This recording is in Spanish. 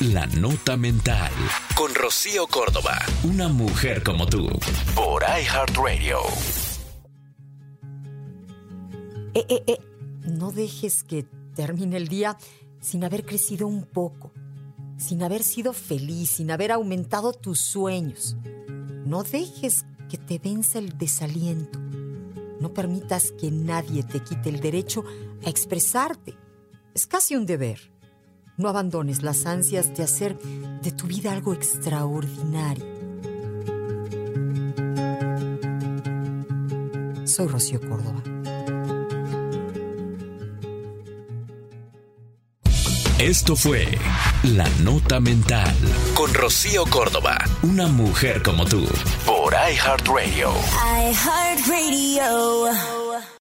La Nota Mental. Con Rocío Córdoba. Una mujer como tú. Por iHeartRadio. Eh, eh, eh. No dejes que termine el día sin haber crecido un poco. Sin haber sido feliz, sin haber aumentado tus sueños. No dejes que te venza el desaliento. No permitas que nadie te quite el derecho a expresarte. Es casi un deber. No abandones las ansias de hacer de tu vida algo extraordinario. Soy Rocío Córdoba. Esto fue La Nota Mental con Rocío Córdoba. Una mujer como tú. Por iHeartRadio. iHeartRadio.